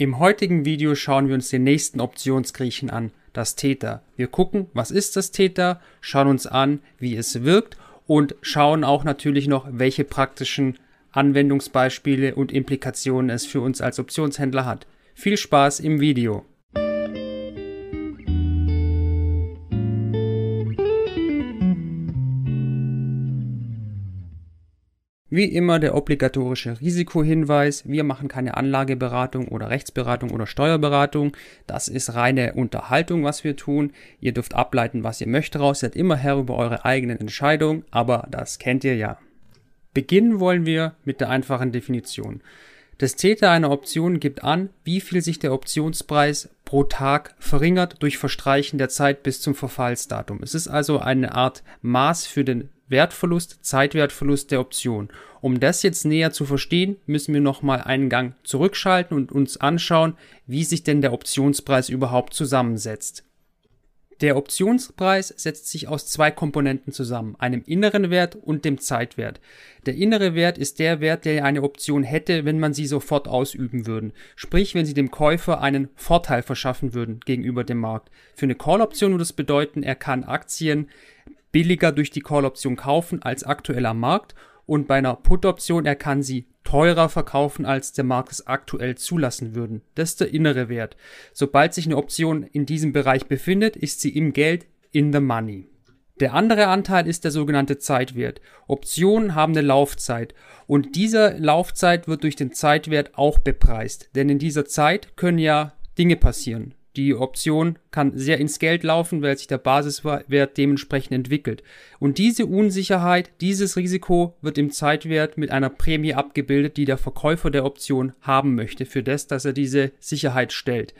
Im heutigen Video schauen wir uns den nächsten Optionsgriechen an, das Theta. Wir gucken, was ist das Theta, schauen uns an, wie es wirkt und schauen auch natürlich noch, welche praktischen Anwendungsbeispiele und Implikationen es für uns als Optionshändler hat. Viel Spaß im Video! Wie immer der obligatorische Risikohinweis. Wir machen keine Anlageberatung oder Rechtsberatung oder Steuerberatung. Das ist reine Unterhaltung, was wir tun. Ihr dürft ableiten, was ihr möchtet raus. Seid immer Herr über eure eigenen Entscheidungen, aber das kennt ihr ja. Beginnen wollen wir mit der einfachen Definition. Das Theta einer Option gibt an, wie viel sich der Optionspreis pro Tag verringert durch Verstreichen der Zeit bis zum Verfallsdatum. Es ist also eine Art Maß für den Wertverlust, Zeitwertverlust der Option. Um das jetzt näher zu verstehen, müssen wir nochmal einen Gang zurückschalten und uns anschauen, wie sich denn der Optionspreis überhaupt zusammensetzt. Der Optionspreis setzt sich aus zwei Komponenten zusammen, einem inneren Wert und dem Zeitwert. Der innere Wert ist der Wert, der eine Option hätte, wenn man sie sofort ausüben würde. Sprich, wenn sie dem Käufer einen Vorteil verschaffen würden gegenüber dem Markt. Für eine Call-Option würde das bedeuten, er kann Aktien billiger durch die Call-Option kaufen als aktuell am Markt und bei einer Put-Option er kann sie teurer verkaufen, als der Markt es aktuell zulassen würden. Das ist der innere Wert. Sobald sich eine Option in diesem Bereich befindet, ist sie im Geld in the money. Der andere Anteil ist der sogenannte Zeitwert. Optionen haben eine Laufzeit und diese Laufzeit wird durch den Zeitwert auch bepreist. Denn in dieser Zeit können ja Dinge passieren. Die Option kann sehr ins Geld laufen, weil sich der Basiswert dementsprechend entwickelt. Und diese Unsicherheit, dieses Risiko wird im Zeitwert mit einer Prämie abgebildet, die der Verkäufer der Option haben möchte, für das, dass er diese Sicherheit stellt.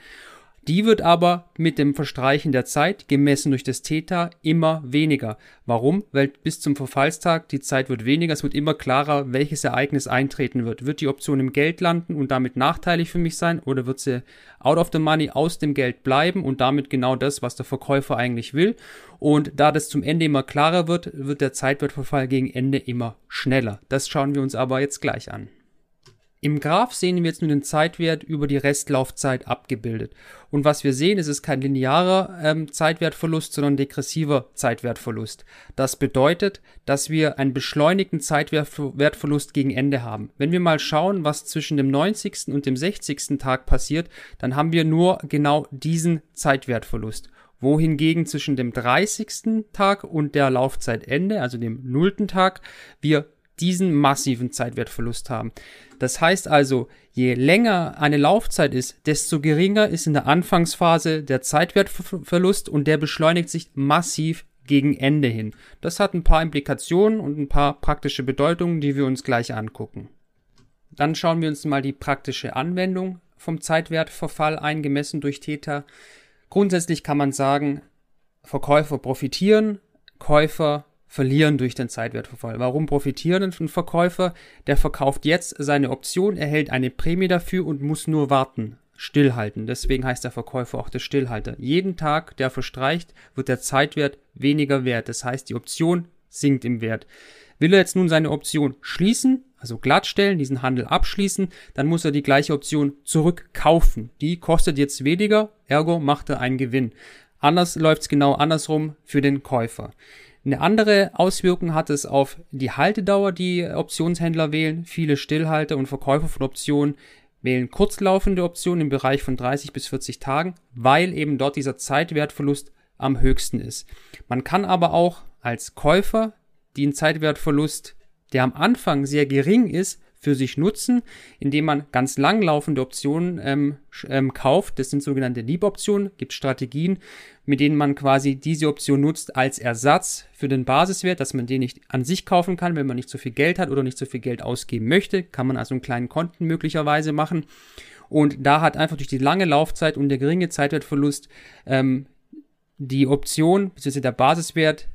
Die wird aber mit dem Verstreichen der Zeit, gemessen durch das Theta, immer weniger. Warum? Weil bis zum Verfallstag die Zeit wird weniger, es wird immer klarer, welches Ereignis eintreten wird. Wird die Option im Geld landen und damit nachteilig für mich sein oder wird sie out of the money aus dem Geld bleiben und damit genau das, was der Verkäufer eigentlich will? Und da das zum Ende immer klarer wird, wird der Zeitwertverfall gegen Ende immer schneller. Das schauen wir uns aber jetzt gleich an. Im Graph sehen wir jetzt nur den Zeitwert über die Restlaufzeit abgebildet. Und was wir sehen, ist es kein linearer ähm, Zeitwertverlust, sondern degressiver Zeitwertverlust. Das bedeutet, dass wir einen beschleunigten Zeitwertverlust gegen Ende haben. Wenn wir mal schauen, was zwischen dem 90. und dem 60. Tag passiert, dann haben wir nur genau diesen Zeitwertverlust wohingegen zwischen dem 30. Tag und der Laufzeitende, also dem nullten Tag, wir diesen massiven Zeitwertverlust haben. Das heißt also, je länger eine Laufzeit ist, desto geringer ist in der Anfangsphase der Zeitwertverlust und der beschleunigt sich massiv gegen Ende hin. Das hat ein paar Implikationen und ein paar praktische Bedeutungen, die wir uns gleich angucken. Dann schauen wir uns mal die praktische Anwendung vom Zeitwertverfall eingemessen durch Theta. Grundsätzlich kann man sagen, Verkäufer profitieren, Käufer verlieren durch den Zeitwertverfall. Warum profitieren ein Verkäufer? Der verkauft jetzt seine Option, erhält eine Prämie dafür und muss nur warten. Stillhalten. Deswegen heißt der Verkäufer auch der Stillhalter. Jeden Tag, der verstreicht, wird der Zeitwert weniger wert. Das heißt, die Option sinkt im Wert. Will er jetzt nun seine Option schließen, also glattstellen, diesen Handel abschließen, dann muss er die gleiche Option zurückkaufen. Die kostet jetzt weniger, ergo macht er einen Gewinn. Anders läuft es genau andersrum für den Käufer. Eine andere Auswirkung hat es auf die Haltedauer, die Optionshändler wählen. Viele Stillhalter und Verkäufer von Optionen wählen kurzlaufende Optionen im Bereich von 30 bis 40 Tagen, weil eben dort dieser Zeitwertverlust am höchsten ist. Man kann aber auch als Käufer den Zeitwertverlust, der am Anfang sehr gering ist, für sich nutzen, indem man ganz langlaufende Optionen ähm, ähm, kauft. Das sind sogenannte Leap-Optionen. Gibt Strategien, mit denen man quasi diese Option nutzt als Ersatz für den Basiswert, dass man den nicht an sich kaufen kann, wenn man nicht so viel Geld hat oder nicht so viel Geld ausgeben möchte. Kann man also einen kleinen Konten möglicherweise machen. Und da hat einfach durch die lange Laufzeit und der geringe Zeitwertverlust ähm, die Option bzw. der Basiswert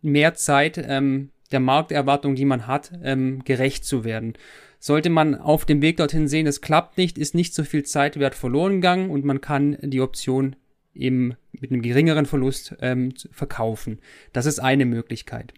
mehr Zeit ähm, der Markterwartung, die man hat, ähm, gerecht zu werden. Sollte man auf dem Weg dorthin sehen, es klappt nicht, ist nicht so viel Zeitwert verloren gegangen und man kann die Option eben mit einem geringeren Verlust ähm, verkaufen. Das ist eine Möglichkeit.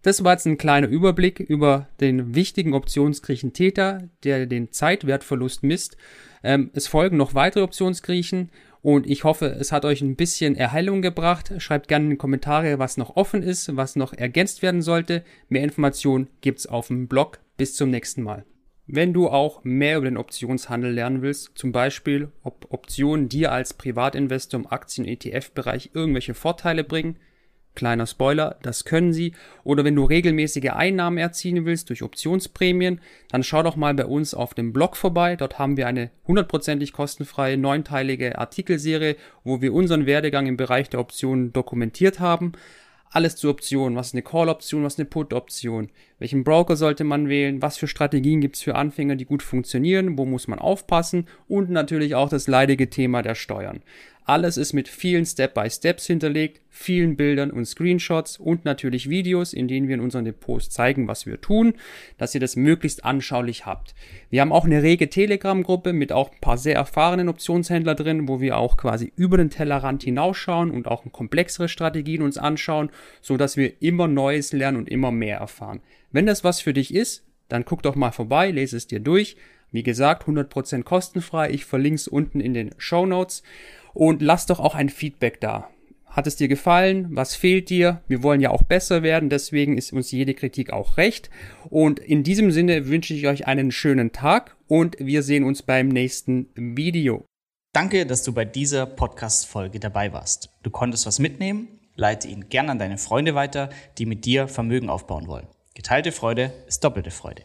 Das war jetzt ein kleiner Überblick über den wichtigen Optionsgriechen Theta, der den Zeitwertverlust misst. Ähm, es folgen noch weitere Optionsgriechen und ich hoffe, es hat euch ein bisschen Erheilung gebracht. Schreibt gerne in die Kommentare, was noch offen ist, was noch ergänzt werden sollte. Mehr Informationen gibt's auf dem Blog. Bis zum nächsten Mal. Wenn du auch mehr über den Optionshandel lernen willst, zum Beispiel, ob Optionen dir als Privatinvestor im Aktien-ETF-Bereich irgendwelche Vorteile bringen, Kleiner Spoiler, das können sie. Oder wenn du regelmäßige Einnahmen erzielen willst durch Optionsprämien, dann schau doch mal bei uns auf dem Blog vorbei. Dort haben wir eine hundertprozentig kostenfreie neunteilige Artikelserie, wo wir unseren Werdegang im Bereich der Optionen dokumentiert haben. Alles zu Optionen. Was ist eine Call-Option, was ist eine Put-Option? Welchen Broker sollte man wählen? Was für Strategien gibt es für Anfänger, die gut funktionieren? Wo muss man aufpassen? Und natürlich auch das leidige Thema der Steuern. Alles ist mit vielen Step-by-Steps hinterlegt, vielen Bildern und Screenshots und natürlich Videos, in denen wir in unseren Depots zeigen, was wir tun, dass ihr das möglichst anschaulich habt. Wir haben auch eine rege Telegram-Gruppe mit auch ein paar sehr erfahrenen Optionshändler drin, wo wir auch quasi über den Tellerrand hinausschauen und auch komplexere Strategien uns anschauen, so dass wir immer Neues lernen und immer mehr erfahren. Wenn das was für dich ist, dann guck doch mal vorbei, lese es dir durch. Wie gesagt, 100% kostenfrei. Ich verlinke es unten in den Show Notes. Und lass doch auch ein Feedback da. Hat es dir gefallen? Was fehlt dir? Wir wollen ja auch besser werden, deswegen ist uns jede Kritik auch recht. Und in diesem Sinne wünsche ich euch einen schönen Tag und wir sehen uns beim nächsten Video. Danke, dass du bei dieser Podcast-Folge dabei warst. Du konntest was mitnehmen? Leite ihn gern an deine Freunde weiter, die mit dir Vermögen aufbauen wollen. Geteilte Freude ist doppelte Freude.